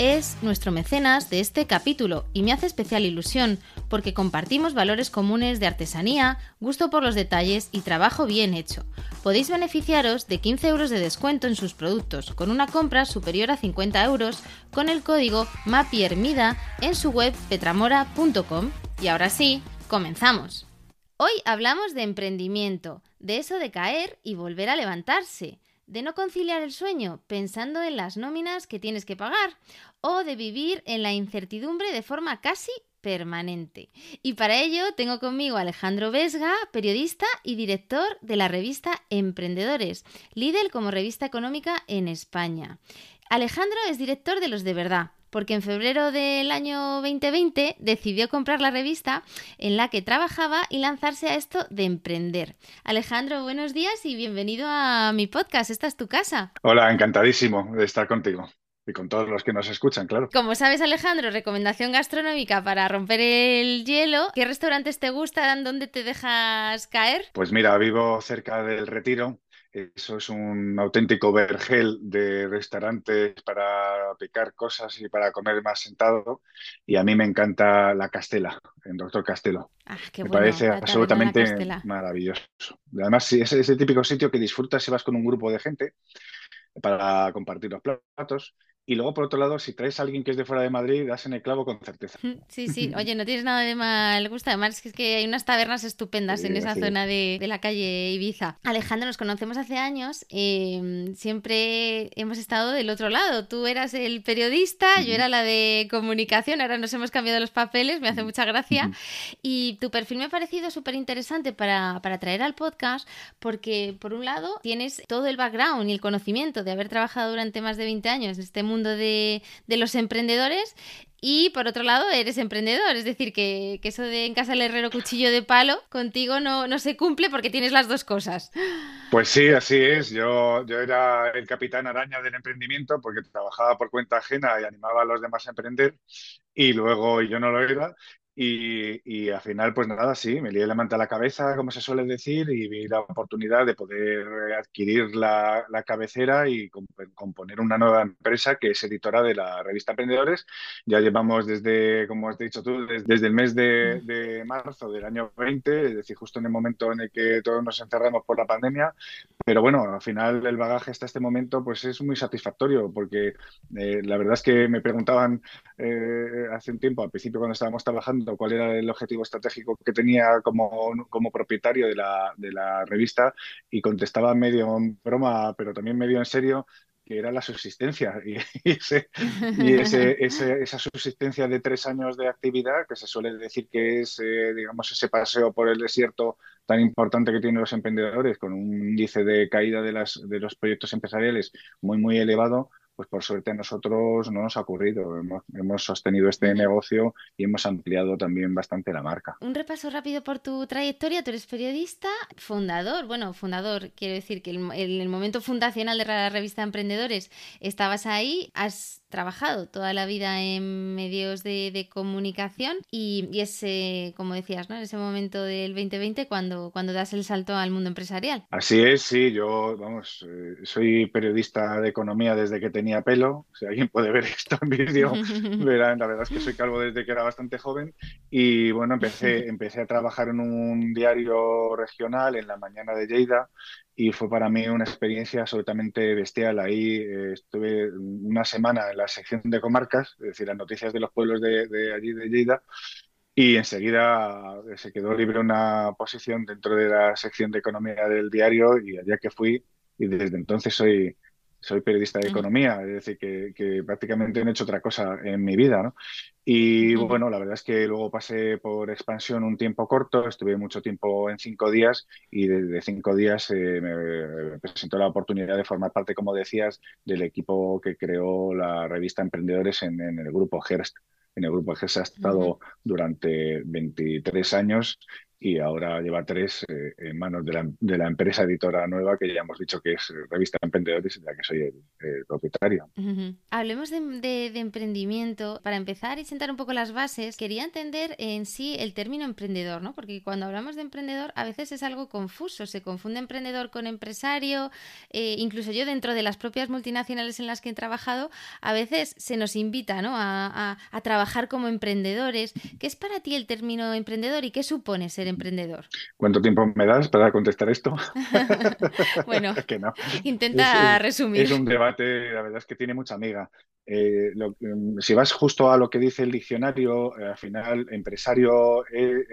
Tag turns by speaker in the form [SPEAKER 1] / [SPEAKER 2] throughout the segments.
[SPEAKER 1] es nuestro mecenas de este capítulo y me hace especial ilusión porque compartimos valores comunes de artesanía, gusto por los detalles y trabajo bien hecho. Podéis beneficiaros de 15 euros de descuento en sus productos con una compra superior a 50 euros con el código MAPIERMIDA en su web petramora.com. Y ahora sí, comenzamos. Hoy hablamos de emprendimiento, de eso de caer y volver a levantarse de no conciliar el sueño pensando en las nóminas que tienes que pagar o de vivir en la incertidumbre de forma casi permanente. Y para ello tengo conmigo a Alejandro Vesga, periodista y director de la revista Emprendedores, líder como revista económica en España. Alejandro es director de Los de Verdad, porque en febrero del año 2020 decidió comprar la revista en la que trabajaba y lanzarse a esto de emprender. Alejandro, buenos días y bienvenido a mi podcast. Esta es tu casa.
[SPEAKER 2] Hola, encantadísimo de estar contigo. Y con todos los que nos escuchan, claro.
[SPEAKER 1] Como sabes, Alejandro, recomendación gastronómica para romper el hielo. ¿Qué restaurantes te gustan? ¿Dónde te dejas caer?
[SPEAKER 2] Pues mira, vivo cerca del Retiro eso es un auténtico vergel de restaurantes para picar cosas y para comer más sentado. Y a mí me encanta la Castela, el doctor Castelo.
[SPEAKER 1] Ah, qué
[SPEAKER 2] me parece absolutamente maravilloso. Además, sí, es ese típico sitio que disfrutas si vas con un grupo de gente para compartir los platos y luego, por otro lado, si traes a alguien que es de fuera de Madrid, das en el clavo con certeza.
[SPEAKER 1] Sí, sí. Oye, no tienes nada de mal gusto. Además, es que hay unas tabernas estupendas en esa zona de, la calle Ibiza. Alejandro, nos conocemos hace años. Em, siempre hemos estado del otro lado. Tú eras el periodista, yo era la de comunicación. Ahora nos hemos cambiado los papeles, me hace mucha gracia. Y tu perfil me ha parecido súper interesante para, para traer al podcast porque, por un lado, tienes todo el background y el conocimiento de haber trabajado durante más de 20 años en este mundo de, los emprendedores y por otro lado, eres emprendedor, es decir, que, eso de en casa el herrero cuchillo de palo, contigo no, no, se cumple porque tienes las dos cosas.
[SPEAKER 2] Pues sí, así es. Yo, yo era el capitán araña del emprendimiento porque trabajaba por cuenta ajena y animaba a los demás a emprender y luego yo no lo era y, al final, pues nada, sí, me lié la manta a la cabeza, como se suele decir, y vi la oportunidad de poder adquirir la, cabecera y componer una nueva empresa que es editora de la revista Emprendedores. Ya llevamos desde, como has dicho tú, desde, el mes de, de, marzo del año 20, es decir, justo en el momento en el que todos nos encerramos por la pandemia. Pero bueno, al final el bagaje hasta este momento pues es muy satisfactorio porque eh, la verdad es que me preguntaban eh, hace un tiempo, al principio cuando estábamos trabajando, cuál era el objetivo estratégico que tenía como, como propietario de la, de la revista y contestaba medio en broma, pero también medio en serio, que era la subsistencia. Y, ese, esa subsistencia de tres años de actividad, que se suele decir que es, eh, digamos, ese paseo por el desierto tan importante que tienen los emprendedores, con un índice de caída de, las, de los proyectos empresariales muy, muy elevado, pues por suerte a nosotros no nos ha ocurrido. Hemos, sostenido este negocio y hemos ampliado también bastante la marca.
[SPEAKER 1] Un repaso rápido por tu trayectoria. Tú eres periodista, fundador, bueno, fundador, quiero decir que en el, el momento fundacional de la revista Emprendedores estabas ahí, has trabajado toda la vida en medios de, comunicación y, y, ese, como decías, ¿no? en ese momento del 2020 cuando, cuando das el salto al mundo empresarial.
[SPEAKER 2] Así es, sí, yo, vamos, eh, soy periodista de economía desde que tenía pelo, si alguien puede ver esto en vídeo, verán, la verdad es que soy calvo desde que era bastante joven y bueno, empecé, empecé a trabajar en un diario regional en la mañana de Lleida y fue para mí una experiencia absolutamente bestial. Ahí eh, estuve una semana en la sección de comarcas, es decir, las noticias de los pueblos de, allí de Lleida, y enseguida eh, se quedó libre una posición dentro de la sección de economía del diario y allá que fui, y desde entonces soy soy periodista de economía, es decir, que, prácticamente no he hecho otra cosa en mi vida, ¿no? Y bueno, la verdad es que luego pasé por expansión un tiempo corto, estuve mucho tiempo en cinco días y de, cinco días eh, me presentó la oportunidad de formar parte, como decías, del equipo que creó la revista Emprendedores en, el grupo Gerst. En el grupo Gerst ha estado durante 23 años y ahora lleva tres eh, en manos de la, empresa editora nueva que ya hemos dicho que es Revista Emprendedores, de la que soy el, propietario.
[SPEAKER 1] Hablemos de, emprendimiento. Para empezar y sentar un poco las bases, quería entender en sí el término emprendedor, ¿no? Porque cuando hablamos de emprendedor a veces es algo confuso, se confunde emprendedor con empresario, eh, incluso yo dentro de las propias multinacionales en las que he trabajado, a veces se nos invita ¿no? a, a trabajar como emprendedores. ¿Qué es para ti el término emprendedor y qué supone ser emprendedor?
[SPEAKER 2] ¿Cuánto tiempo me das para contestar esto?
[SPEAKER 1] bueno, intenta resumir.
[SPEAKER 2] Es un debate, la verdad es que tiene mucha amiga. Eh, mm, si vas justo a lo que dice el diccionario, eh, al final, empresario eh,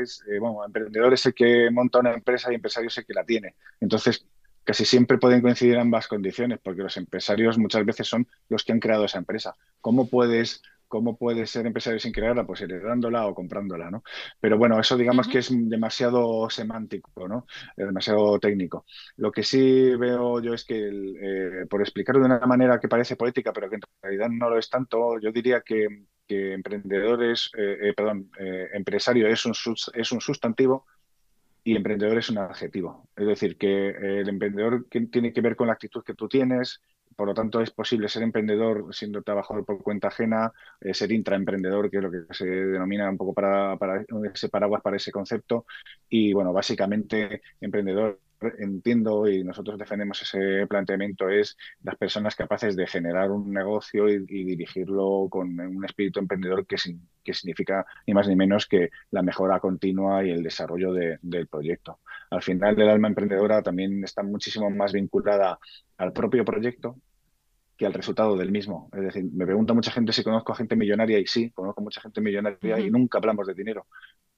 [SPEAKER 2] es, bueno, emprendedor es el que monta una empresa y empresario es el que la tiene. Entonces, casi siempre pueden coincidir ambas condiciones, porque los empresarios muchas veces son los que han creado esa empresa. ¿Cómo puedes ¿Cómo puede ser empresario sin crearla? Pues heredándola o comprándola, ¿no? Pero bueno, eso digamos que es demasiado semántico, ¿no? Es demasiado técnico. Lo que sí veo yo es que, eh, por explicarlo de una manera que parece poética, pero que en realidad no lo es tanto, yo diría que, que emprendedores, eh, eh, perdón, empresario es un, es un sustantivo y emprendedor es un adjetivo. Es decir, que el emprendedor tiene que ver con la actitud que tú tienes, por lo tanto, es posible ser emprendedor siendo trabajador por cuenta ajena, eh, ser intraemprendedor, que es lo que se denomina un poco para, para ese paraguas para ese concepto. Y bueno, básicamente emprendedor entiendo y nosotros defendemos ese planteamiento es las personas capaces de generar un negocio y, dirigirlo con un espíritu emprendedor que, que, significa ni más ni menos que la mejora continua y el desarrollo del proyecto. Al final, el alma emprendedora también está muchísimo más vinculada al propio proyecto que al resultado del mismo. Es decir, me pregunta mucha gente si conozco a gente millonaria y sí, conozco mucha gente millonaria y nunca hablamos de dinero,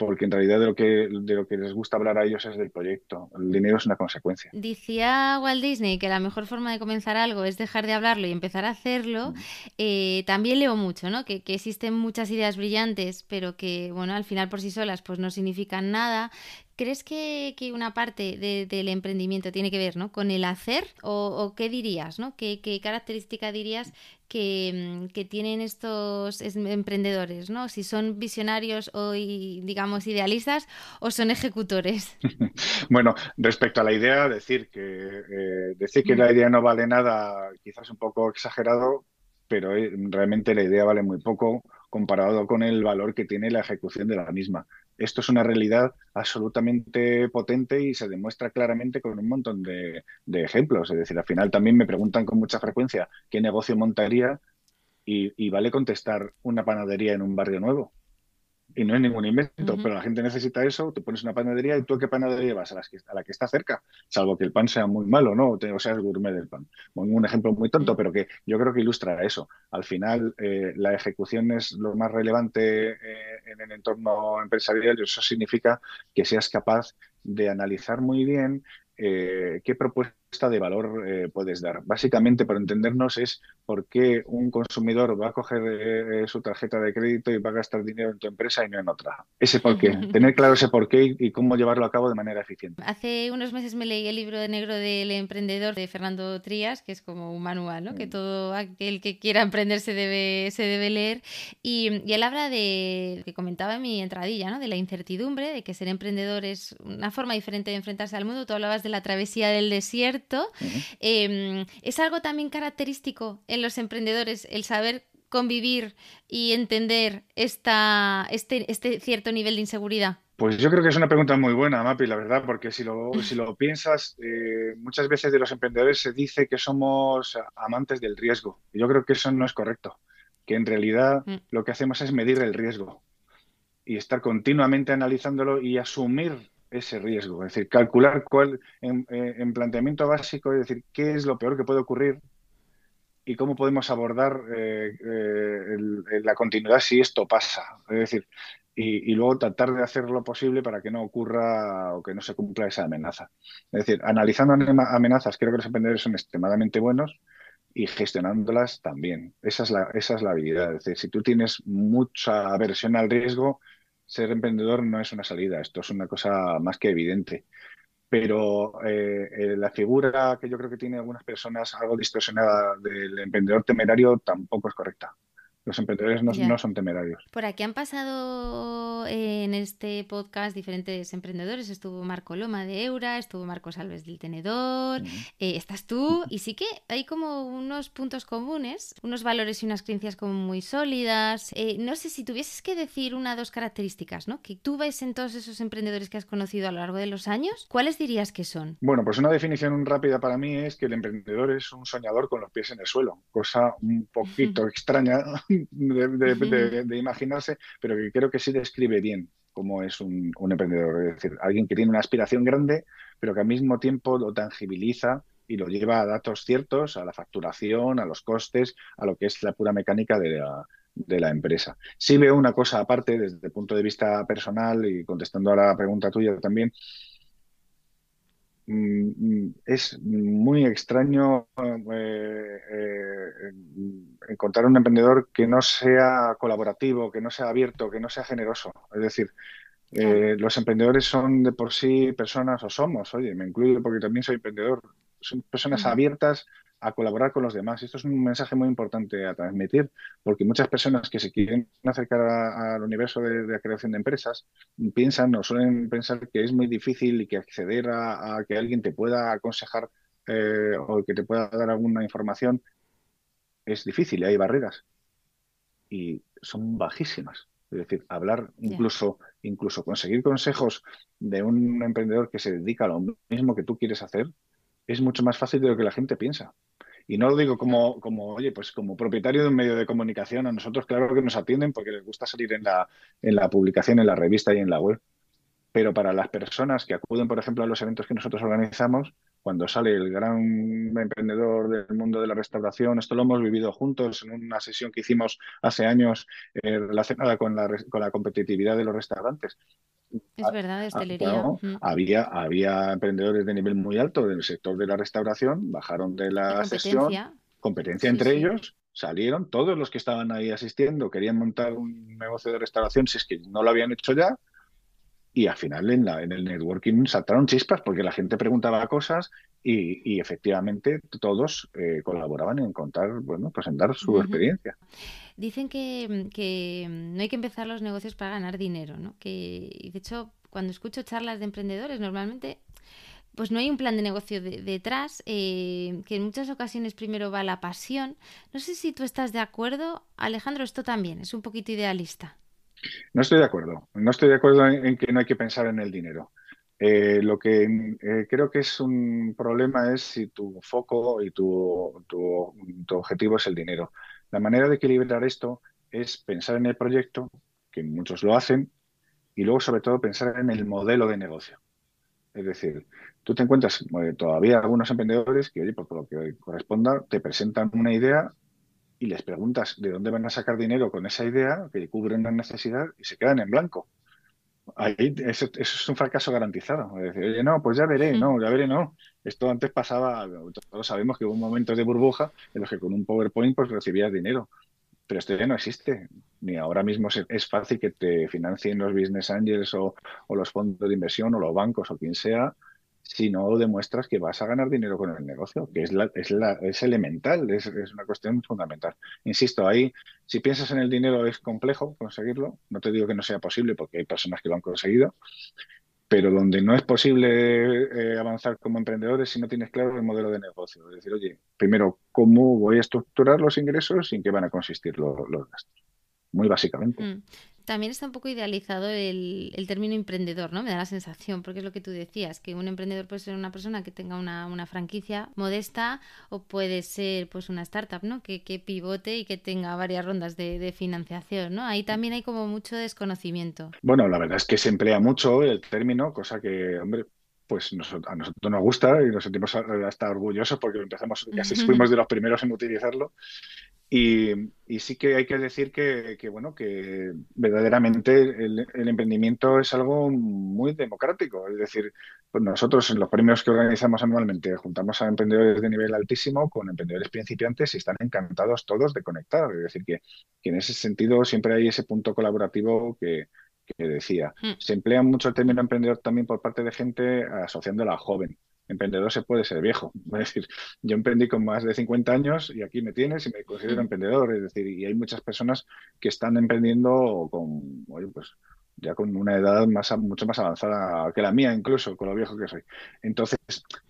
[SPEAKER 2] porque en realidad de lo que de lo que les gusta hablar a ellos es del proyecto. El dinero es una consecuencia.
[SPEAKER 1] Decía Walt Disney que la mejor forma de comenzar algo es dejar de hablarlo y empezar a hacerlo. Eh, también leo mucho, ¿no? Que, que, existen muchas ideas brillantes, pero que, bueno, al final por sí solas pues no significan nada. ¿Crees que, una parte del emprendimiento tiene que ver ¿no? con el hacer? ¿O, qué dirías? ¿no? ¿Qué, característica dirías que, tienen estos emprendedores? ¿no? Si son visionarios o, digamos, idealistas o son ejecutores.
[SPEAKER 2] bueno, respecto a la idea, decir que, eh, decir que la idea no vale nada quizás un poco exagerado, pero eh, realmente la idea vale muy poco comparado con el valor que tiene la ejecución de la misma esto es una realidad absolutamente potente y se demuestra claramente con un montón de, ejemplos. Es decir, al final también me preguntan con mucha frecuencia qué negocio montaría y vale contestar una panadería en un barrio nuevo. Y no es ningún invento, pero la gente necesita eso, tú pones una panadería y tú a qué panadería vas, a, las que, a la que está cerca, salvo que el pan sea muy malo, ¿no? O sea, el gourmet del pan. Un ejemplo muy tonto, pero que yo creo que ilustra eso. Al final, eh, la ejecución es lo más relevante eh, en el entorno empresarial y eso significa que seas capaz de analizar muy bien eh, qué propuestas de valor eh, puedes dar. Básicamente, por entendernos, es por qué un consumidor va a coger eh, su tarjeta de crédito y va a gastar dinero en tu empresa y no en otra. Ese por qué. Tener claro ese por qué y, cómo llevarlo a cabo de manera eficiente.
[SPEAKER 1] Hace unos meses me leí el libro de negro del emprendedor de Fernando Trías, que es como un manual, ¿no? que mm. todo aquel que quiera emprender se debe, se debe leer. Y, él habla de, que comentaba en mi entradilla, ¿no? de la incertidumbre, de que ser emprendedor es una forma diferente de enfrentarse al mundo. Tú hablabas de la travesía del desierto Em, es algo también característico en los emprendedores el saber convivir y entender esta, este, este cierto nivel de inseguridad.
[SPEAKER 2] Pues yo creo que es una pregunta muy buena, Mapi, la verdad, porque si lo, si lo piensas, eh, muchas veces de los emprendedores se dice que somos amantes del riesgo. yo creo que eso no es correcto, que en realidad mm. lo que hacemos es medir el riesgo y estar continuamente analizándolo y asumir ese riesgo. Es decir, calcular cuál, en, eh, planteamiento básico, es decir, qué es lo peor que puede ocurrir y cómo podemos abordar eh, eh, la continuidad si esto pasa. Es decir, y, luego tratar de hacer lo posible para que no ocurra o que no se cumpla esa amenaza. Es decir, analizando amenazas, creo que los emprendedores son extremadamente buenos y gestionándolas también. Esa es la, esa es la habilidad. Es decir, si tú tienes mucha aversión al riesgo, ser emprendedor no es una salida. Esto es una cosa más que evidente. Pero eh, eh, la figura que yo creo que tiene algunas personas algo distorsionada del emprendedor temerario tampoco es correcta. Los emprendedores no, son temerarios.
[SPEAKER 1] Por aquí han pasado eh, en este podcast diferentes emprendedores. Estuvo Marco Loma de Eura, estuvo Marcos Alves del Tenedor, eh, estás tú. Y sí que hay como unos puntos comunes, unos valores y unas creencias como muy sólidas. Eh, no sé si tuvieses que decir una o dos características ¿no? que tú ves en todos esos emprendedores que has conocido a lo largo de los años. ¿Cuáles dirías que son?
[SPEAKER 2] Bueno, pues una definición rápida para mí es que el emprendedor es un soñador con los pies en el suelo, cosa un poquito extraña de, imaginarse, pero que creo que sí describe bien cómo es un, emprendedor. Es decir, alguien que tiene una aspiración grande, pero que al mismo tiempo lo tangibiliza y lo lleva a datos ciertos, a la facturación, a los costes, a lo que es la pura mecánica de la, de la empresa. Sí veo una cosa aparte desde el punto de vista personal y contestando a la pregunta tuya también, es muy extraño eh, eh, encontrar un emprendedor que no sea colaborativo, que no sea abierto, que no sea generoso. Es decir, eh, los emprendedores son de por sí personas, o somos, oye, me incluyo porque también soy emprendedor, son personas abiertas a colaborar con los demás. Esto es un mensaje muy importante a transmitir, porque muchas personas que se quieren acercar al universo de, la creación de empresas piensan o suelen pensar que es muy difícil y que acceder a, que alguien te pueda aconsejar eh, o que te pueda dar alguna información es difícil y hay barreras. Y son bajísimas. Es decir, hablar, incluso, incluso conseguir consejos de un emprendedor que se dedica a lo mismo que tú quieres hacer, es mucho más fácil de lo que la gente piensa. Y no lo digo como, como, oye, pues como propietario de un medio de comunicación, a nosotros claro que nos atienden porque les gusta salir en la, en la publicación, en la revista y en la web. Pero para las personas que acuden, por ejemplo, a los eventos que nosotros organizamos, cuando sale el gran emprendedor del mundo de la restauración, esto lo hemos vivido juntos en una sesión que hicimos hace años eh, relacionada con la, con la competitividad de los restaurantes.
[SPEAKER 1] Es verdad, hostelería.
[SPEAKER 2] Mm. había, había emprendedores de nivel muy alto del sector de la restauración, bajaron de la sesión, competencia entre ellos, salieron, todos los que estaban ahí asistiendo querían montar un negocio de restauración, si es que no lo habían hecho ya, y al final en, la, en el networking saltaron chispas porque la gente preguntaba cosas y, efectivamente todos eh, colaboraban en contar, bueno, pues en dar su experiencia.
[SPEAKER 1] Dicen que, que, no hay que empezar los negocios para ganar dinero, ¿no? Que, de hecho, cuando escucho charlas de emprendedores, normalmente pues no hay un plan de negocio detrás, eh, que en muchas ocasiones primero va la pasión. No sé si tú estás de acuerdo, Alejandro, esto también es un poquito idealista.
[SPEAKER 2] No estoy de acuerdo. No estoy de acuerdo en, que no hay que pensar en el dinero. Eh, lo que eh, creo que es un problema es si tu foco y tu, objetivo es el dinero. La manera de equilibrar esto es pensar en el proyecto, que muchos lo hacen, y luego sobre todo pensar en el modelo de negocio. Es decir, tú te encuentras eh, todavía algunos emprendedores que, oye, por lo que corresponda, te presentan una idea y les preguntas de dónde van a sacar dinero con esa idea, que cubren la necesidad y se quedan en blanco. Ahí eso, es un fracaso garantizado. Decir, oye, no, pues ya veré, no, ya veré, no. Esto antes pasaba, todos sabemos que hubo momentos de burbuja en los que con un PowerPoint pues recibías dinero. Pero esto ya no existe. Ni ahora mismo es fácil que te financien los business angels o, o los fondos de inversión o los bancos o quien sea si no demuestras que vas a ganar dinero con el negocio, que es, la, es, la, es elemental, es, una cuestión fundamental. Insisto, ahí, si piensas en el dinero es complejo conseguirlo, no te digo que no sea posible porque hay personas que lo han conseguido, pero donde no es posible eh, avanzar como emprendedores si no tienes claro el modelo de negocio. Es decir, oye, primero, ¿cómo voy a estructurar los ingresos y en qué van a consistir los, gastos? Muy básicamente. Mm.
[SPEAKER 1] También está un poco idealizado el, término emprendedor, ¿no? Me da la sensación, porque es lo que tú decías, que un emprendedor puede ser una persona que tenga una, franquicia modesta o puede ser pues una startup, ¿no? Que, pivote y que tenga varias rondas de, financiación, ¿no? Ahí también hay como mucho desconocimiento.
[SPEAKER 2] Bueno, la verdad es que se emplea mucho el término, cosa que, hombre, pues a nosotros nos gusta y nos sentimos hasta orgullosos porque empezamos, casi fuimos de los primeros en utilizarlo Y, sí que hay que decir que, bueno, que verdaderamente el, emprendimiento es algo muy democrático. Es decir, pues nosotros en los premios que organizamos anualmente juntamos a emprendedores de nivel altísimo con emprendedores principiantes y están encantados todos de conectar. Es decir, que, en ese sentido siempre hay ese punto colaborativo que, decía. Hmm. Se emplea mucho el término emprendedor también por parte de gente asociándola a joven emprendedor se puede ser viejo. Es decir, yo emprendí con más de 50 años y aquí me tienes y me considero mm. emprendedor. Es decir, y hay muchas personas que están emprendiendo con, pues ya con una edad más, mucho más avanzada que la mía, incluso con lo viejo que soy. Entonces,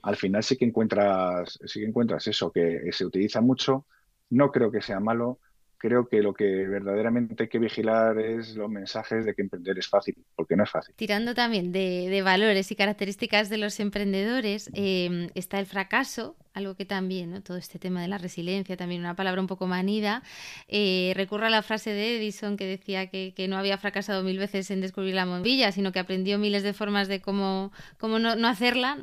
[SPEAKER 2] al final sí que encuentras, sí que encuentras eso, que se utiliza mucho. No creo que sea malo, creo que lo que verdaderamente hay que vigilar es los mensajes de que emprender es fácil, porque no es fácil.
[SPEAKER 1] Tirando también de, valores y características de los emprendedores, eh, está el fracaso, algo que también, ¿no? todo este tema de la resiliencia, también una palabra un poco manida, eh, recurre a la frase de Edison que decía que, no había fracasado mil veces en descubrir la bombilla, sino que aprendió miles de formas de cómo, cómo no, hacerla.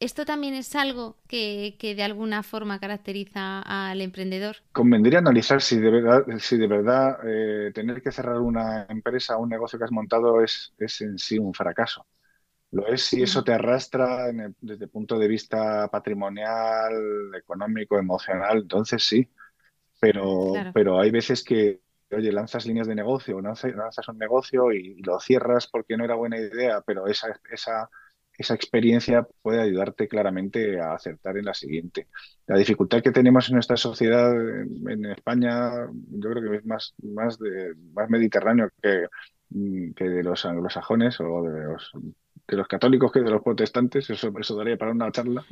[SPEAKER 1] ¿Esto también es algo que, de alguna forma caracteriza al emprendedor?
[SPEAKER 2] Convendría analizar si de verdad, si de verdad eh, tener que cerrar una empresa o un negocio que has montado es, es en sí un fracaso. Lo es si eso te arrastra desde el punto de vista patrimonial, económico, emocional, entonces sí. Pero, pero hay veces que, oye, lanzas líneas de negocio, lanzas, lanzas un negocio y, lo cierras porque no era buena idea, pero esa, esa, esa experiencia puede ayudarte claramente a acertar en la siguiente. La dificultad que tenemos en nuestra sociedad en, España, yo creo que es más, más, de, más mediterráneo que, que de los anglosajones o de los de los católicos que de los protestantes, eso, eso daría para una charla.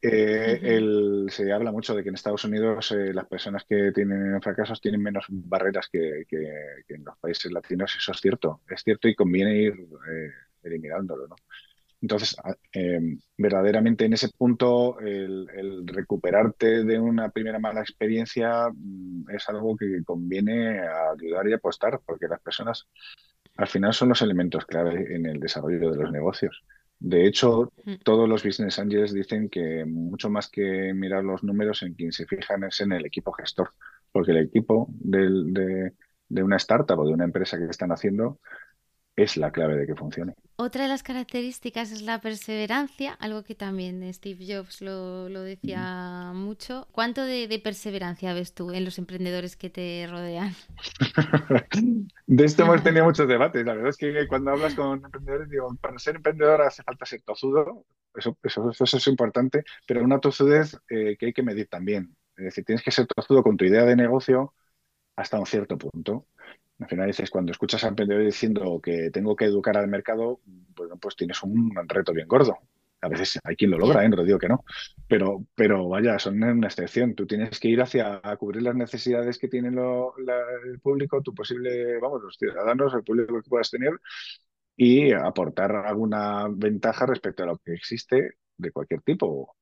[SPEAKER 2] Eh, se habla mucho de que en Estados Unidos eh, las personas que tienen fracasos tienen menos barreras que, en los países latinos, eso es cierto, es cierto y conviene ir eh, eliminándolo. ¿no? Entonces, verdaderamente en ese punto, el, el, recuperarte de una primera mala experiencia mm, es algo que conviene ayudar y apostar, porque las personas al final son los elementos clave en el desarrollo de los negocios. De hecho, todos los business angels dicen que mucho más que mirar los números, en quien se fijan es en el equipo gestor, porque el equipo de, de una startup o de una empresa que están haciendo es la clave de que funcione.
[SPEAKER 1] Otra de las características es la perseverancia, algo que también Steve Jobs lo, decía mucho. ¿Cuánto de, perseverancia ves tú en los emprendedores que te rodean?
[SPEAKER 2] de esto hemos tenido muchos debates. La verdad es que cuando hablas con emprendedores, digo, para ser emprendedor hace falta ser tozudo, eso, eso, eso es importante, pero una tozudez eh, que hay que medir también. Es decir, tienes que ser tozudo con tu idea de negocio hasta un cierto punto. Al final dices, cuando escuchas a emprendedores diciendo que tengo que educar al mercado, bueno, pues tienes un reto bien gordo. A veces hay quien lo logra, ¿eh? no digo que no. Pero, pero vaya, son una excepción. Tú tienes que ir hacia cubrir las necesidades que tiene el público, tu posible, vamos, los ciudadanos, el público que puedas tener y aportar alguna ventaja respecto a lo que existe de cualquier tipo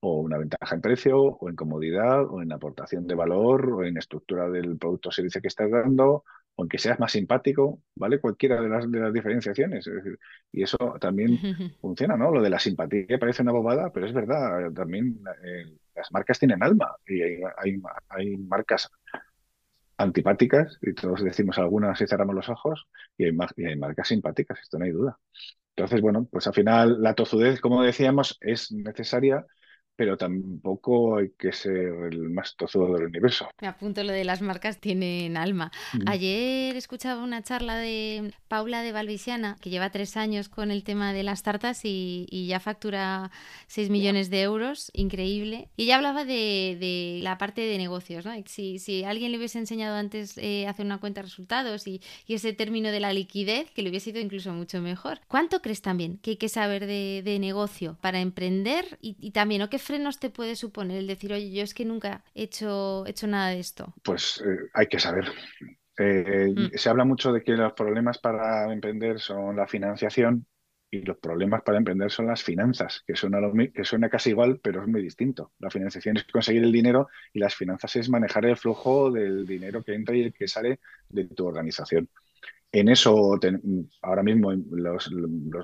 [SPEAKER 2] o una ventaja en precio, o en comodidad, o en aportación de valor, o en estructura del producto o servicio que estás dando, o en que seas más simpático, ¿vale? Cualquiera de las, de las diferenciaciones. y eso también funciona, ¿no? Lo de la simpatía parece una bobada, pero es verdad, también eh, las marcas tienen alma y hay, hay, hay, marcas antipáticas, y todos decimos algunas y cerramos los ojos, y hay, y hay marcas simpáticas, esto no hay duda. Entonces, bueno, pues al final la tozudez, como decíamos, es necesaria pero tampoco hay que ser el más tozudo del universo.
[SPEAKER 1] Me apunto lo de las marcas tienen alma. Ayer escuchaba una charla de Paula de Valvisiana, que lleva tres años con el tema de las tartas y, ya factura 6 millones de euros, increíble. Y ella hablaba de, la parte de negocios, ¿no? Si, si alguien le hubiese enseñado antes eh, hacer una cuenta de resultados y, ese término de la liquidez, que le hubiese ido incluso mucho mejor. ¿Cuánto crees también que hay que saber de, negocio para emprender y, y también, ¿o qué frenos te puede suponer el decir, oye, yo es que nunca he hecho, hecho nada de esto?
[SPEAKER 2] Pues eh, hay que saber. Eh, mm. Se habla mucho de que los problemas para emprender son la financiación y los problemas para emprender son las finanzas, que suena, que suena casi igual, pero es muy distinto. La financiación es conseguir el dinero y las finanzas es manejar el flujo del dinero que entra y el que sale de tu organización. En eso, ahora mismo los,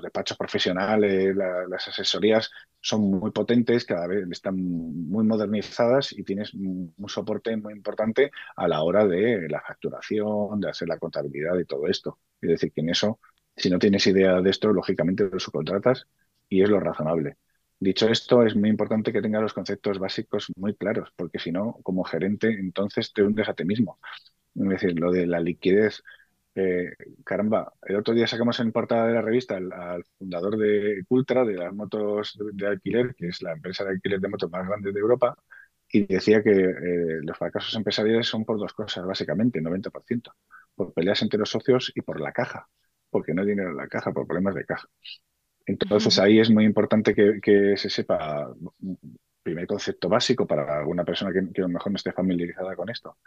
[SPEAKER 2] despachos profesionales, las asesorías son muy potentes, cada vez están muy modernizadas y tienes un, soporte muy importante a la hora de la facturación, de hacer la contabilidad y todo esto. Es decir, que en eso, si no tienes idea de esto, lógicamente lo subcontratas y es lo razonable. Dicho esto, es muy importante que tengas los conceptos básicos muy claros, porque si no, como gerente, entonces te hundes a ti mismo. Es decir, lo de la liquidez eh, caramba, el otro día sacamos en portada de la revista al, fundador de Cultra, de las motos de, alquiler, que es la empresa de alquiler de motos más grande de Europa, y decía que eh, los fracasos empresariales son por dos cosas, básicamente, 90%, por peleas entre los socios y por la caja, porque no hay dinero en la caja, por problemas de caja. Entonces ahí es muy importante que, se sepa primer concepto básico para alguna persona que, que a lo mejor no esté familiarizada con esto.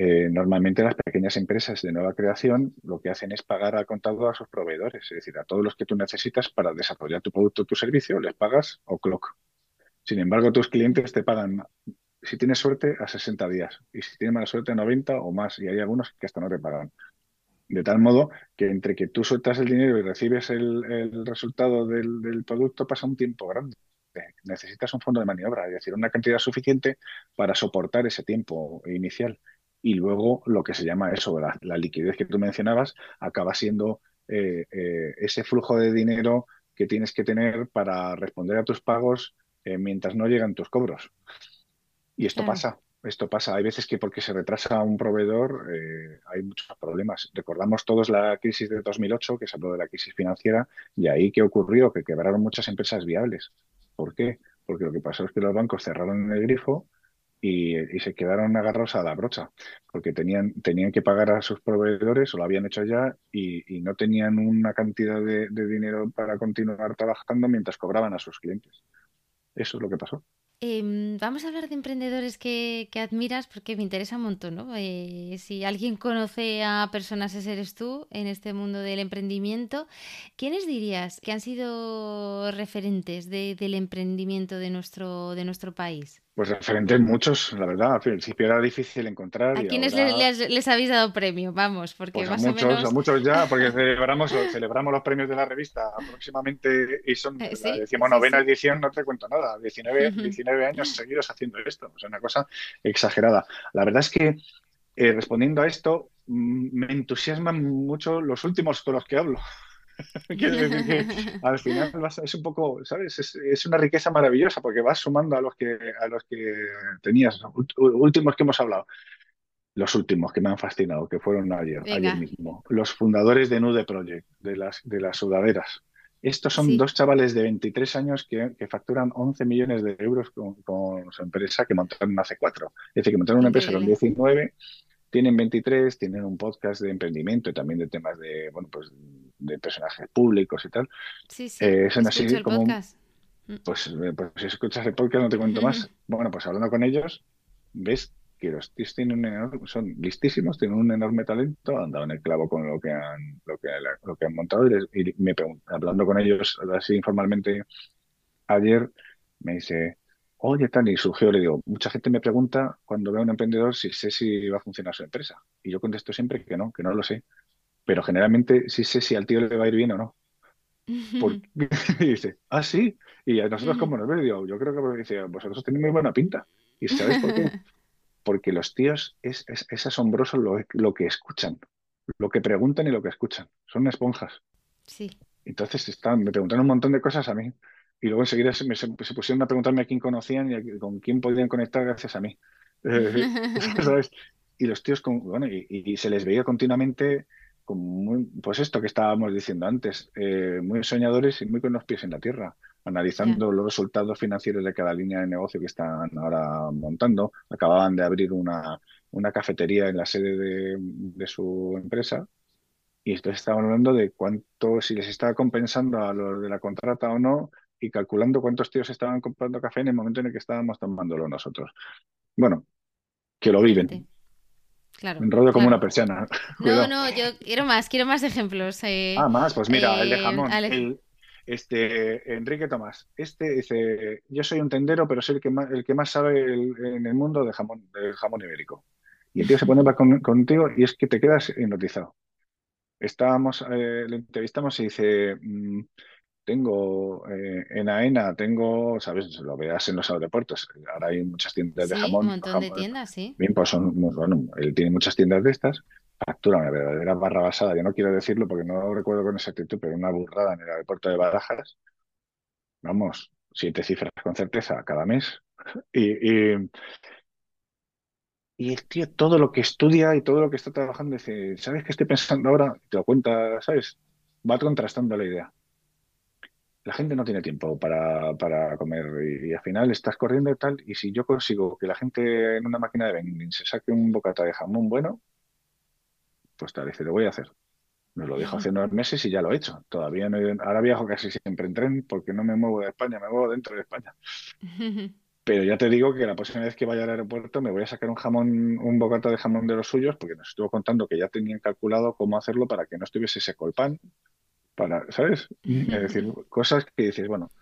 [SPEAKER 2] Eh, normalmente las pequeñas empresas de nueva creación lo que hacen es pagar al contado a sus proveedores, es decir, a todos los que tú necesitas para desarrollar tu producto o tu servicio, les pagas o clock. Sin embargo, tus clientes te pagan, si tienes suerte, a 60 días y si tienes mala suerte, a 90 o más, y hay algunos que hasta no te pagan. De tal modo que entre que tú sueltas el dinero y recibes el, resultado del, del producto pasa un tiempo grande necesitas un fondo de maniobra, es decir, una cantidad suficiente para soportar ese tiempo inicial y luego lo que se llama eso, la, liquidez que tú mencionabas, acaba siendo eh, eh, ese flujo de dinero que tienes que tener para responder a tus pagos eh, mientras no llegan tus cobros. Y esto pasa, esto pasa. Hay veces que porque se retrasa un proveedor hay muchos problemas. Recordamos todos la crisis de 2008, que se habló de la crisis financiera, y ahí qué ocurrió, que quebraron muchas empresas viables. ¿Por qué? Porque lo que pasó es que los bancos cerraron el grifo y, se quedaron agarrados a la brocha, porque tenían, tenían que pagar a sus proveedores, o lo habían hecho ya, y, no tenían una cantidad de, dinero para continuar trabajando mientras cobraban a sus clientes. Eso es lo que pasó.
[SPEAKER 1] Em, vamos a hablar de emprendedores que, admiras porque me interesa un montón, ¿no? Eh, si alguien conoce a personas, ese eres tú en este mundo del emprendimiento. ¿Quiénes dirías que han sido referentes del emprendimiento de nuestro, de nuestro país?
[SPEAKER 2] Pues referentes muchos, la verdad. Al principio era difícil encontrar.
[SPEAKER 1] ¿A quiénes les, habéis dado premio? Vamos, porque
[SPEAKER 2] pues
[SPEAKER 1] más
[SPEAKER 2] a muchos,
[SPEAKER 1] o menos...
[SPEAKER 2] a muchos ya, porque celebramos, celebramos los premios de la revista aproximadamente y son eh, la decimonovena edición, no te cuento nada, 19, 19 años seguidos haciendo esto, o sea, una cosa exagerada. La verdad es que eh, respondiendo a esto, mm, me entusiasman mucho los últimos con los que hablo. Quiero decir que al final es un poco, ¿sabes? Es, una riqueza maravillosa porque vas sumando a los que, a los que tenías, últimos que hemos hablado. Los últimos que me han fascinado, que fueron ayer, ayer mismo. Los fundadores de Nude Project, de las, de las sudaderas. Estos son dos chavales de 23 años que, facturan 11 millones de euros con, su empresa que montaron hace cuatro. Es decir, que montaron una empresa con 19 tienen 23, tienen un podcast de emprendimiento y también de temas de, bueno, pues de personajes públicos y tal.
[SPEAKER 1] Sí, sí. Eh, son así el
[SPEAKER 2] como. Mm. Pues, eh, pues, si escuchas el podcast no te cuento más. Bueno, pues hablando con ellos, ves que los tíos tienen son listísimos, tienen un enorme talento, han dado en el clavo con lo que han, lo que, lo que han montado y, me hablando con ellos así informalmente ayer, me dice, oye, tal, y surgió, le digo, mucha gente me pregunta cuando veo a un emprendedor si sé si va a funcionar su empresa. Y yo contesto siempre que no, que no lo sé pero generalmente sí sé si al tío le va a ir bien o no. Porque, y dice, ah, sí, y a nosotros como nos ve, digo, yo creo que dice, vosotros tenéis muy buena pinta. ¿Y sabes por qué? Porque los tíos es, es, asombroso lo, lo, que escuchan, lo que preguntan y lo que escuchan. Son esponjas.
[SPEAKER 1] Sí.
[SPEAKER 2] Entonces están, me preguntan un montón de cosas a mí. Y luego enseguida se, se, pusieron a preguntarme a quién conocían y con quién podían conectar gracias a mí. ¿Sabes? Y los tíos, con, bueno, y, se les veía continuamente muy, pues esto que estábamos diciendo antes, eh, muy soñadores y muy con los pies en la tierra, analizando los resultados financieros de cada línea de negocio que están ahora montando. Acababan de abrir una, una cafetería en la sede de, su empresa y entonces estaban hablando de cuánto, si les estaba compensando a los de la contrata o no y calculando cuántos tíos estaban comprando café en el momento en el que estábamos tomándolo nosotros. Bueno, que lo viven.
[SPEAKER 1] Claro,
[SPEAKER 2] Me enrollo como una persiana.
[SPEAKER 1] No, no, yo quiero más, quiero más ejemplos. Eh,
[SPEAKER 2] ah, más, pues mira, el de eh, jamón. este, Enrique Tomás. Este dice, yo soy un tendero, pero soy el que más, el que más sabe en el mundo de jamón, del jamón ibérico. Y el tío se pone con, contigo y es que te quedas hipnotizado. Estábamos, eh, le entrevistamos y dice, mm, tengo eh, en AENA, tengo, ¿sabes? Lo veas en los aeropuertos. Ahora hay muchas tiendas de jamón.
[SPEAKER 1] un montón de tiendas, sí.
[SPEAKER 2] Bien, pues son, bueno, él tiene muchas tiendas de estas, factura una verdadera barra basada. Yo no quiero decirlo porque no lo recuerdo con exactitud, pero una burrada en el aeropuerto de Barajas. Vamos, siete cifras con certeza cada mes. Y, y, y el tío, todo lo que estudia y todo lo que está trabajando, dice, ¿sabes qué estoy pensando ahora? Te lo cuenta, ¿sabes? Va contrastando la idea. La gente no tiene tiempo para, para comer y, y al final estás corriendo y tal. Y si yo consigo que la gente en una máquina de vending se saque un bocata de jamón bueno, pues tal, dice, lo voy a hacer. Me lo dijo hace unos meses y ya lo he hecho. Todavía no Ahora viajo casi siempre en tren porque no me muevo de España, me muevo dentro de España. Pero ya te digo que la próxima vez que vaya al aeropuerto me voy a sacar un jamón, un bocata de jamón de los suyos, porque nos estuvo contando que ya tenían calculado cómo hacerlo para que no estuviese seco el pan, para, ¿sabes? Es decir, cosas que dices, bueno,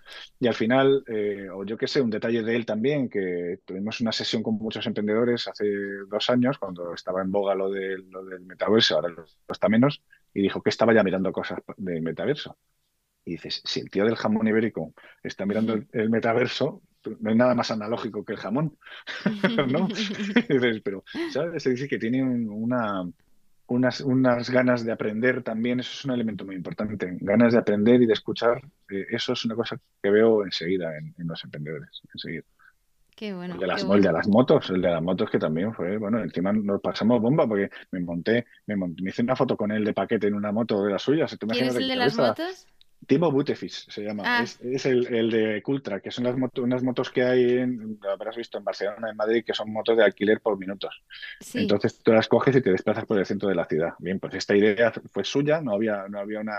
[SPEAKER 2] y al final, eh, o yo qué sé, un detalle de él también, que tuvimos una sesión con muchos emprendedores hace dos años, cuando estaba en boga lo, de, lo del metaverso, ahora lo está menos, y dijo que estaba ya mirando cosas del metaverso. Y dices, si el tío del jamón ibérico está mirando el, el metaverso, no hay nada más analógico que el jamón, ¿no? Y dices, pero, ¿sabes? Se dice que tiene un- una, unas, unas ganas de aprender también, eso es un elemento muy importante, ganas de aprender y de escuchar, eh, eso es una cosa que veo enseguida en, en los emprendedores, enseguida.
[SPEAKER 1] Qué bueno,
[SPEAKER 2] El de
[SPEAKER 1] qué
[SPEAKER 2] las, el
[SPEAKER 1] bueno.
[SPEAKER 2] de las motos, el de las motos que también fue, bueno, encima nos pasamos bomba porque me monté, me monté, me hice una foto con él de paquete en una moto de las suyas, ¿tú
[SPEAKER 1] ¿Quién es
[SPEAKER 2] imagínate
[SPEAKER 1] el de las motos?
[SPEAKER 2] Timo Butefis se llama,
[SPEAKER 1] Ah,
[SPEAKER 2] es, es el, el de Cultra, que son las motos, unas motos que hay, en, lo habrás visto en Barcelona, en Madrid, que son motos de alquiler por minutos.
[SPEAKER 1] sí.
[SPEAKER 2] Entonces tú las coges y te desplazas por el centro de la ciudad. Bien, pues esta idea fue suya, no había, no había una,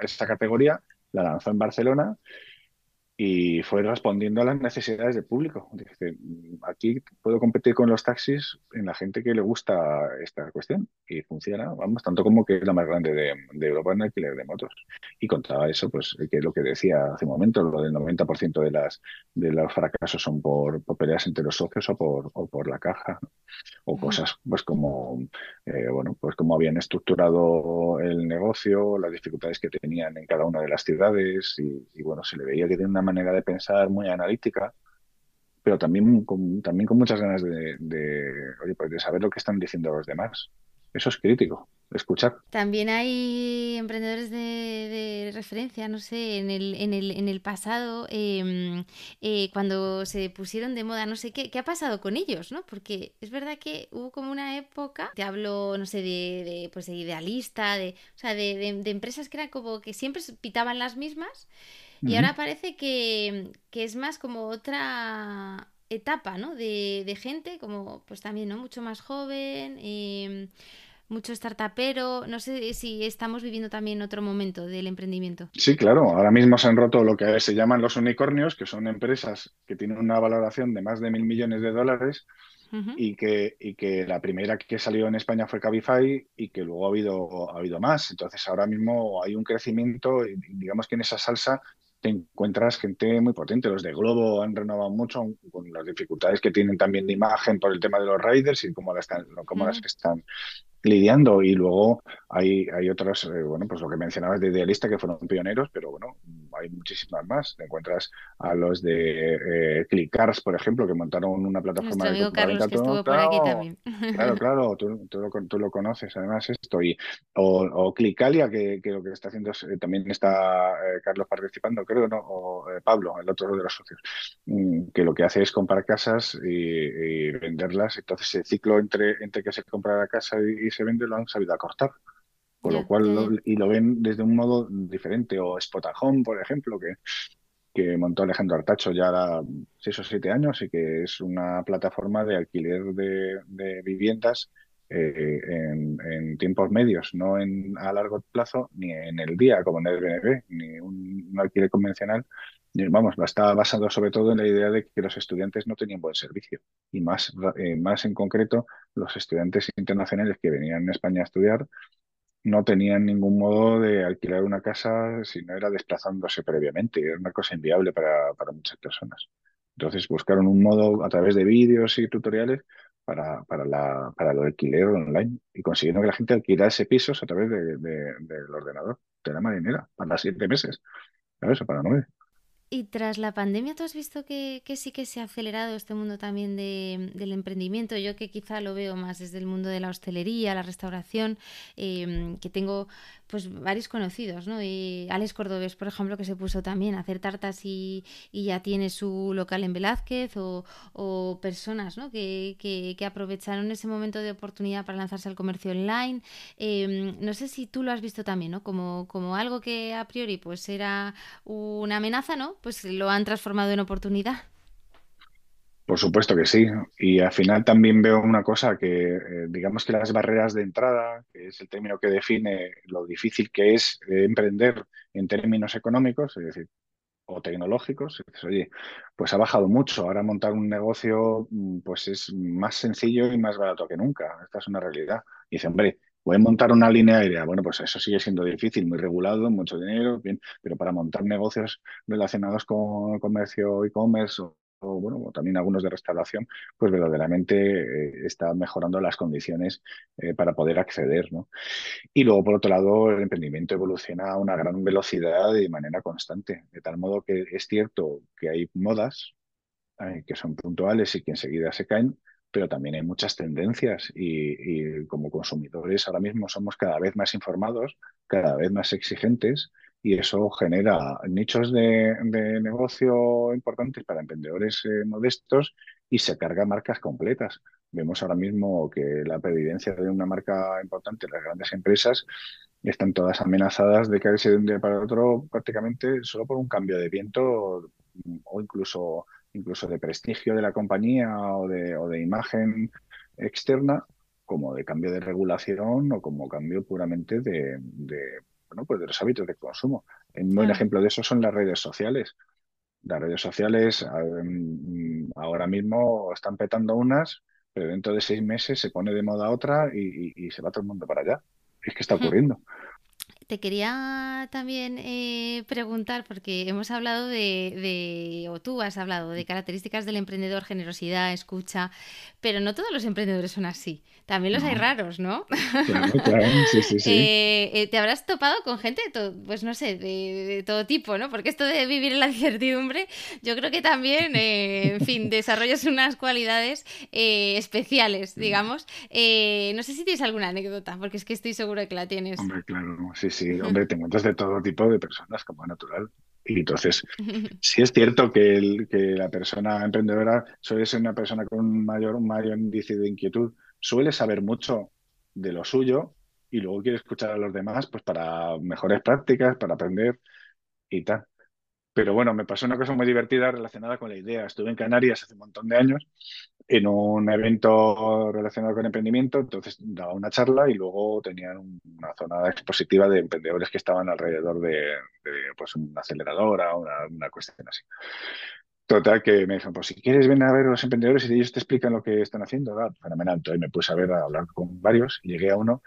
[SPEAKER 2] esta categoría, la lanzó en Barcelona y fue respondiendo a las necesidades del público. Dice, aquí puedo competir con los taxis en la gente que le gusta esta cuestión y funciona, vamos, tanto como que es la más grande de, de Europa en alquiler de motos. Y contaba eso, pues, que es lo que decía hace un momento, lo del 90% de las de los fracasos son por, por peleas entre los socios o por, o por la caja, ¿no? o cosas pues como eh, bueno pues cómo habían estructurado el negocio, las dificultades que tenían en cada una de las ciudades y, y, bueno se le veía que tiene una manera de pensar muy analítica, pero también con, también con muchas ganas de, de, oye, pues de saber lo que están diciendo los demás. Eso es crítico, escuchar.
[SPEAKER 1] También hay emprendedores de, de referencia, no sé, en el, en el, en el pasado, eh, eh, cuando se pusieron de moda, no sé qué, qué ha pasado con ellos, ¿no? Porque es verdad que hubo como una época, te hablo, no sé, de, de pues de idealista, de, o sea, de, de, empresas que eran como que siempre pitaban las mismas y ahora parece que, que es más como otra etapa, ¿no? De, de gente como, pues también, ¿no? Mucho más joven, eh, mucho startupero. No sé si estamos viviendo también otro momento del emprendimiento.
[SPEAKER 2] Sí, claro. Ahora mismo se han roto lo que se llaman los unicornios, que son empresas que tienen una valoración de más de mil millones de dólares y que, y que la primera que salió en España fue Cabify y que luego ha habido, ha habido más. Entonces ahora mismo hay un crecimiento digamos que en esa salsa te encuentras gente muy potente. Los de Globo han renovado mucho con las dificultades que tienen también de imagen por el tema de los riders y cómo las, están, cómo las están lidiando. Y luego hay, hay otras, eh, bueno, pues lo que mencionabas de Idealista, que fueron pioneros, pero bueno, hay muchísimas más. Te encuentras a los de eh, Clickcars, por ejemplo, que montaron una plataforma
[SPEAKER 1] Nuestro
[SPEAKER 2] de
[SPEAKER 1] amigo Carlos, que estuvo por aquí también.
[SPEAKER 2] Claro, claro, tú, tú, lo, tú, lo, conoces además esto. Y, o, o Clicalia, que, que, lo que está haciendo es, eh, también está eh, Carlos participando, creo, ¿no? O eh, Pablo, el otro de los socios, mm, que lo que hace es comprar casas y, y, venderlas. Entonces el ciclo entre, entre que se compra la casa y, se vende lo han sabido acortar. Con lo cual, lo- y lo ven desde un modo diferente. O Spotahome, por ejemplo, que, que montó Alejandro Artacho ya hará seis o siete años y que es una plataforma de alquiler de, de viviendas eh, en, en tiempos medios, no en, a largo plazo ni en el día como en el BNB, ni un, un alquiler convencional. Ni- Vamos, está basado sobre todo en la idea de que los estudiantes no tenían buen servicio y más, eh, más en concreto los estudiantes internacionales que venían a España a estudiar no tenían ningún modo de alquilar una casa si no era desplazándose previamente. Era una cosa inviable para, para muchas personas. Entonces buscaron un modo a través de vídeos y tutoriales para, para, la, para alquiler online y consiguieron que la gente alquilase pisos a través de- de- del ordenador de la marinera para siete meses. ¿sabes? O para nueve.
[SPEAKER 1] Y tras la pandemia, ¿tú has visto que, sí que se ha acelerado este mundo también del emprendimiento? Yo que quizá lo veo más desde el mundo de la hostelería, la restauración, em, que tengo pues varios conocidos, ¿no? Y Alex Cordobés, por ejemplo, que se puso también a hacer tartas y, ya tiene su local en Velázquez, o, personas, ¿no? Que, que, aprovecharon ese momento de oportunidad para lanzarse al comercio online. Em, no sé si tú lo has visto también, ¿no? Como, como algo que a priori pues era una amenaza, ¿no? Pues lo han transformado en oportunidad.
[SPEAKER 2] Por supuesto que sí. Y al final también veo una cosa que, eh, digamos que las barreras de entrada, que es el término que define lo difícil que es eh, emprender en términos económicos, es decir, o tecnológicos, pues ha bajado mucho. Ahora montar un negocio mm, pues es más sencillo y más barato que nunca. Esta es una realidad. Y dice, hombre, voy a montar una línea aérea. Bueno, pues eso sigue siendo difícil, muy regulado, mucho dinero, bien, pero para montar negocios relacionados con comercio e-commerce o bueno, también algunos de restauración, pues verdaderamente eh, está mejorando las condiciones eh, para poder acceder. ¿no? Y luego, por otro lado, el emprendimiento evoluciona a una gran velocidad y de manera constante, de tal modo que es cierto que hay modas eh, que son puntuales y que enseguida se caen, pero también hay muchas tendencias y, y como consumidores ahora mismo somos cada vez más informados, cada vez más exigentes y eso genera nichos de, negocio importantes para emprendedores eh, modestos y se carga marcas completas. Vemos ahora mismo que la previdencia de una marca importante, las grandes empresas, están todas amenazadas de caerse de un día para otro prácticamente solo por un cambio de viento o incluso, incluso de prestigio de la compañía o de, o de imagen externa como de cambio de regulación o como cambio puramente de bueno, pues de los hábitos de consumo. Un buen ejemplo de eso son las redes sociales. Las redes sociales mm, ahora mismo están petando unas, pero dentro de seis meses se pone de moda otra y, se va todo el mundo para allá. Es que está ocurriendo.
[SPEAKER 1] Te quería también eh, preguntar, porque hemos hablado de, o tú has hablado de características del emprendedor, generosidad, escucha, pero no todos los emprendedores son así. También los hay raros, ¿no? Claro, claro, sí, sí, sí. Eh, eh, te habrás topado con gente, pues no sé, de, todo tipo, ¿no? Porque esto de vivir en la incertidumbre, yo creo que también, en fin, desarrollas unas cualidades especiales, digamos. no sé si tienes alguna anécdota, porque es que estoy seguro de que la tienes.
[SPEAKER 2] Hombre, claro, sí, sí sí, hombre, te encuentras de todo tipo de personas, como natural. Y entonces, sí es cierto que, el, que la persona emprendedora suele ser una persona con un mayor, un mayor índice de inquietud, suele saber mucho de lo suyo y luego quiere escuchar a los demás pues para mejores prácticas, para aprender y tal. Pero bueno, me pasó una cosa muy divertida relacionada con la idea. Estuve en Canarias hace un montón de años en un evento relacionado con emprendimiento, entonces daba una charla y luego tenían una zona expositiva de emprendedores que estaban alrededor de, pues una aceleradora, una, una cuestión así. Total, que me dijeron, pues si quieres ven a ver a los emprendedores y ellos te explican lo que están haciendo, fenomenal. Entonces me puse a ver, a hablar con varios llegué a uno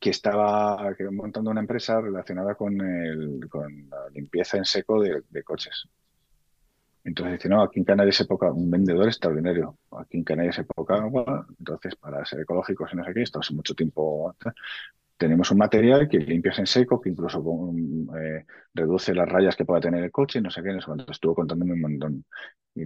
[SPEAKER 2] que estaba montando una empresa relacionada con, el, con la limpieza en seco de, coches. Entonces dice, no, aquí en Canarias es época, un vendedor extraordinario. Aquí en Canarias es época agua, entonces para ser ecológicos y no sé qué, esto hace mucho tiempo tenemos un material que limpias en seco, que incluso eh, reduce las rayas que pueda tener el coche, no sé qué, no sé cuánto. Estuvo contándome un montón. Y,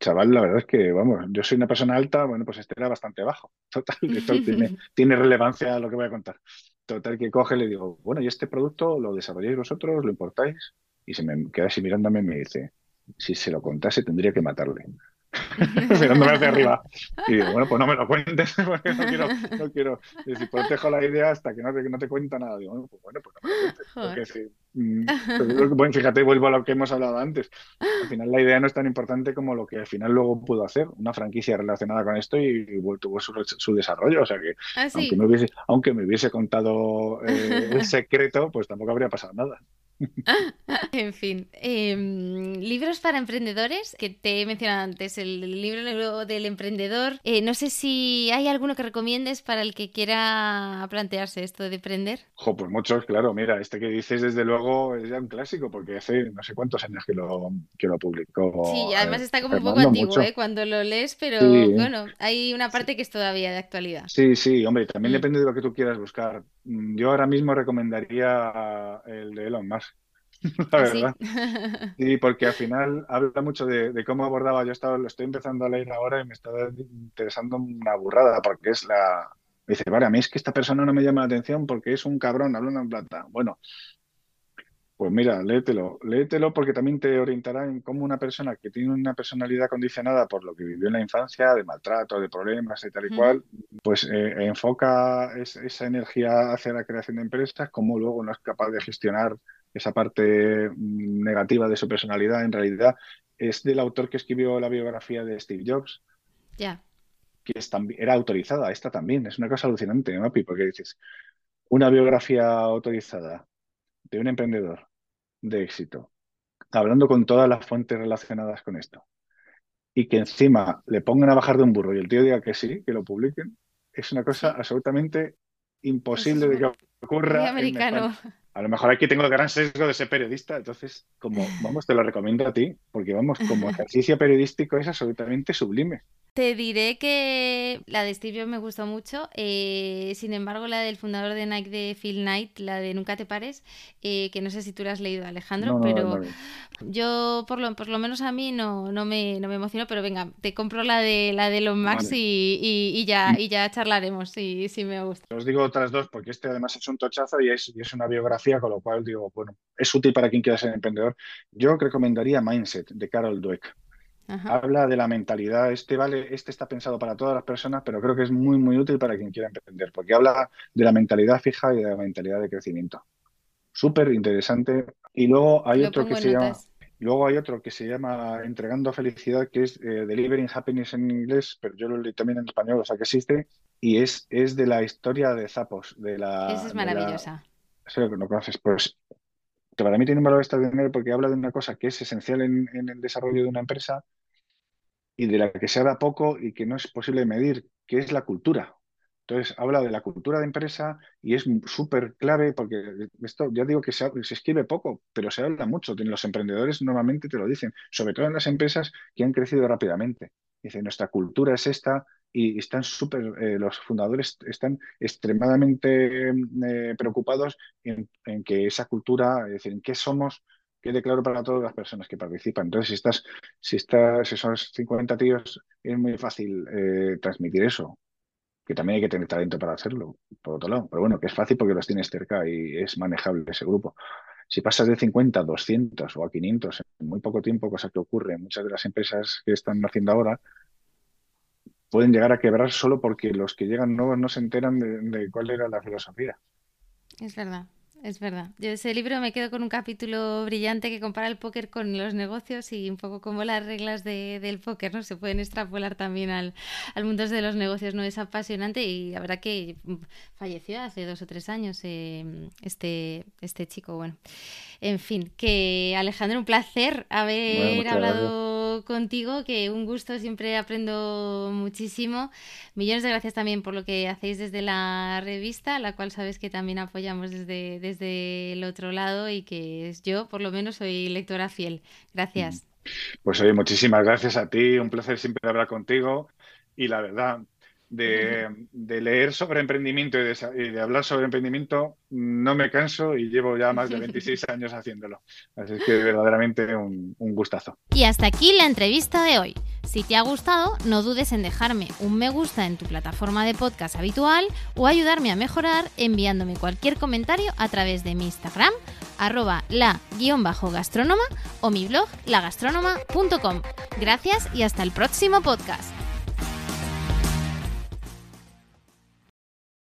[SPEAKER 2] chaval, la verdad es que, vamos, yo soy una persona alta, bueno, pues este era bastante bajo. Total, esto tiene, tiene relevancia a lo que voy a contar. Total, que coge y le digo, bueno, ¿y este producto lo desarrolláis vosotros? ¿Lo importáis? Y se me queda así mirándome y me dice, si se lo contase tendría que matarle. mirándome hacia arriba. Y digo, bueno, pues no me lo cuentes, porque no quiero, no quiero decir, protejo la idea hasta que no te, no te cuenta nada. Digo, bueno, pues, bueno, pues no me lo cuentes. Porque sí. Mm, bueno, fíjate, vuelvo a lo que hemos hablado antes. Al final la idea no es tan importante como lo que al final luego pudo hacer, una franquicia relacionada con esto y, tuvo su, su, desarrollo. O sea que, ah, aunque, me hubiese, aunque me hubiese contado eh, el secreto, pues tampoco habría pasado nada.
[SPEAKER 1] en fin, em, libros para emprendedores, que te he mencionado antes, el libro del emprendedor. Eh, no sé si hay alguno que recomiendes para el que quiera plantearse esto de emprender.
[SPEAKER 2] Jo, pues muchos, claro. Mira, este que dices, desde luego, es ya un clásico, porque hace no sé cuántos años que lo, que lo publicó.
[SPEAKER 1] Sí, además está como un poco antiguo ¿eh? cuando lo lees, pero bueno, hay una parte que es todavía de actualidad.
[SPEAKER 2] Sí, sí, hombre, también depende de lo que tú quieras buscar. Mm, yo ahora mismo recomendaría el de Elon Musk la verdad. Sí, porque al final habla mucho de, cómo abordaba. Yo estaba, lo estoy empezando a leer ahora y me está interesando una burrada, porque es la. dice, vale, a mí es que esta persona no me llama la atención porque es un cabrón, habla en plata. Bueno, pues mira, léetelo, léetelo porque también te orientará en cómo una persona que tiene una personalidad condicionada por lo que vivió en la infancia, de maltrato, de problemas y tal y cual, pues eh, enfoca esa energía hacia la creación de empresas, cómo luego no es capaz de gestionar esa parte mm, negativa de su personalidad. En realidad es del autor que escribió la biografía de Steve Jobs.
[SPEAKER 1] Ya.
[SPEAKER 2] Que es, era autorizada, esta también. Es una cosa alucinante, Mapi, porque dices, una biografía autorizada de un emprendedor de éxito, hablando con todas las fuentes relacionadas con esto, y que encima le pongan a bajar de un burro y el tío diga que sí, que lo publiquen, es una cosa absolutamente imposible de que ocurra.
[SPEAKER 1] americano.
[SPEAKER 2] a lo mejor aquí tengo el gran sesgo de ser periodista, entonces, como, vamos, te lo recomiendo a ti, porque vamos, como ejercicio periodístico es absolutamente sublime.
[SPEAKER 1] Te diré que la de Steve Jobs me gustó mucho. Eh, sin embargo, la del fundador de Nike de Phil Knight, la de Nunca te pares, eh, que no sé si tú la has leído, Alejandro, pero yo por lo, por lo menos a mí no, no, me, no me emocionó, pero venga, te compro la de la de los Max y, y, ya, mm. y ya charlaremos si, si me gusta.
[SPEAKER 2] Os digo otras dos, porque este además es un tochazo y es, y es una biografía, con lo cual digo, bueno, es útil para quien quiera ser emprendedor. Yo recomendaría Mindset de Carol Dweck. Habla de la mentalidad. Este vale, este está pensado para todas las personas, pero creo que es muy, muy útil para quien quiera emprender, porque habla de la mentalidad fija y de la mentalidad de crecimiento. Súper interesante. Y luego hay otro que se llama. Luego hay otro que se llama Entregando Felicidad, que es eh, Delivering Happiness en inglés, pero yo lo leí también en español, o sea que existe, y es, es de la historia de Zapos. De la,
[SPEAKER 1] Esa es maravillosa.
[SPEAKER 2] La... que no conoces, pues que para mí tiene un valor extraordinario porque habla de una cosa que es esencial en, el desarrollo de una empresa y de la que se habla poco y que no es posible medir, que es la cultura. Entonces, habla de la cultura de empresa y es súper clave porque esto, ya digo que se, escribe poco, pero se habla mucho. Los emprendedores normalmente te lo dicen, sobre todo en las empresas que han crecido rápidamente. Dice, nuestra cultura es esta, y están súper, eh, los fundadores están extremadamente eh, preocupados en, que esa cultura, es decir, en qué somos, quede claro para todas las personas que participan. Entonces, si estás, si estás, esos 50 tíos, es muy fácil eh, transmitir eso, que también hay que tener talento para hacerlo, por otro lado. Pero bueno, que es fácil porque los tienes cerca y es manejable ese grupo. Si pasas de 50 a 200 o a 500 en muy poco tiempo, cosa que ocurre en muchas de las empresas que están haciendo ahora, pueden llegar a quebrar solo porque los que llegan nuevos no se enteran de, cuál era la filosofía.
[SPEAKER 1] Es verdad. Es verdad. Yo ese libro me quedo con un capítulo brillante que compara el póker con los negocios y un poco como las reglas del póker, ¿no? Se pueden extrapolar también al, al mundo de los negocios, ¿no? Es apasionante y la verdad que falleció hace dos o tres años eh, este, este chico, bueno. En fin, que Alejandro, un placer haber hablado contigo, que un gusto, siempre aprendo muchísimo. Millones de gracias también por lo que hacéis desde la revista, la cual sabes que también apoyamos desde, desde el otro lado y que yo, por lo menos, soy lectora fiel. Gracias.
[SPEAKER 2] Pues oye, muchísimas gracias a ti, un placer siempre hablar contigo y la verdad, de, leer sobre emprendimiento y de, hablar sobre emprendimiento, no me canso y llevo ya más de 26 años haciéndolo. Así que verdaderamente un, un gustazo.
[SPEAKER 1] Y hasta aquí la entrevista de hoy. Si te ha gustado, no dudes en dejarme un me gusta en tu plataforma de podcast habitual o ayudarme a mejorar enviándome cualquier comentario a través de mi Instagram, arroba la-gastrónoma o mi blog lagastronoma.com. Gracias y hasta el próximo podcast.